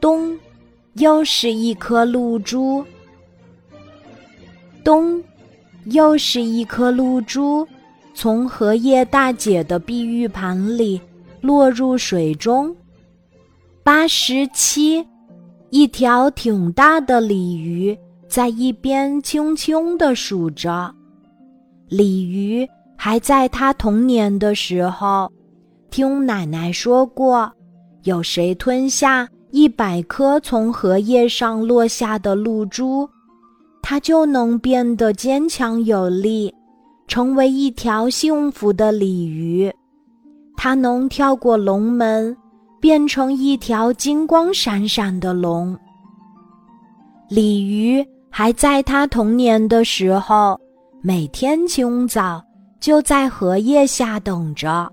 咚，又是一颗露珠。咚，又是一颗露珠，从荷叶大姐的碧玉盘里落入水中。八十七，一条挺大的鲤鱼在一边轻轻地数着。鲤鱼还在他童年的时候，听奶奶说过，有谁吞下一百颗从荷叶上落下的露珠，他就能变得坚强有力，成为一条幸福的鲤鱼。它能跳过龙门，变成一条金光闪闪的龙。鲤鱼还在他童年的时候。每天清早就在荷叶下等着。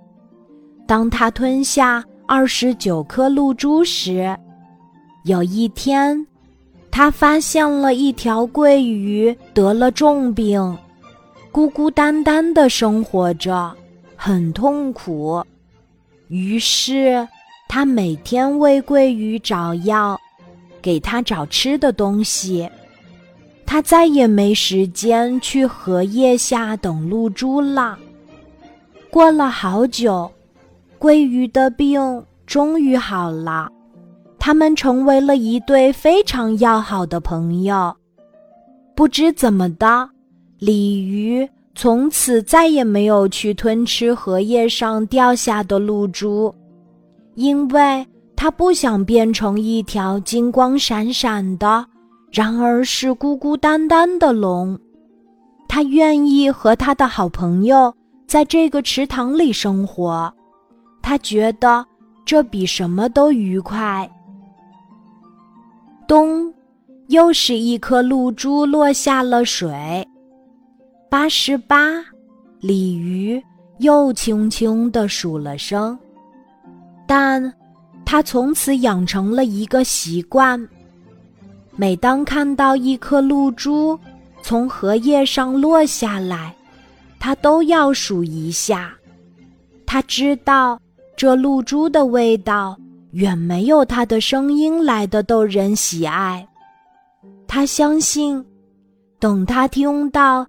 当他吞下二十九颗露珠时，有一天，他发现了一条桂鱼得了重病，孤孤单单的生活着，很痛苦。于是，他每天为桂鱼找药，给它找吃的东西。他再也没时间去荷叶下等露珠了。过了好久，鲑鱼的病终于好了，他们成为了一对非常要好的朋友。不知怎么的，鲤鱼从此再也没有去吞吃荷叶上掉下的露珠，因为它不想变成一条金光闪闪的。然而是孤孤单单的龙，他愿意和他的好朋友在这个池塘里生活，他觉得这比什么都愉快。咚，又是一颗露珠落下了水。八十八，鲤鱼又轻轻地数了声，但他从此养成了一个习惯。每当看到一颗露珠从荷叶上落下来，他都要数一下。他知道这露珠的味道远没有它的声音来的逗人喜爱。他相信，等他听到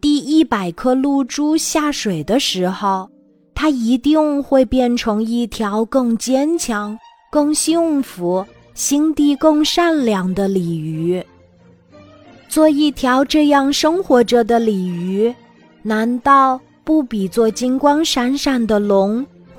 第一百颗露珠下水的时候，他一定会变成一条更坚强、更幸福。心地更善良的鲤鱼，做一条这样生活着的鲤鱼，难道不比做金光闪闪的龙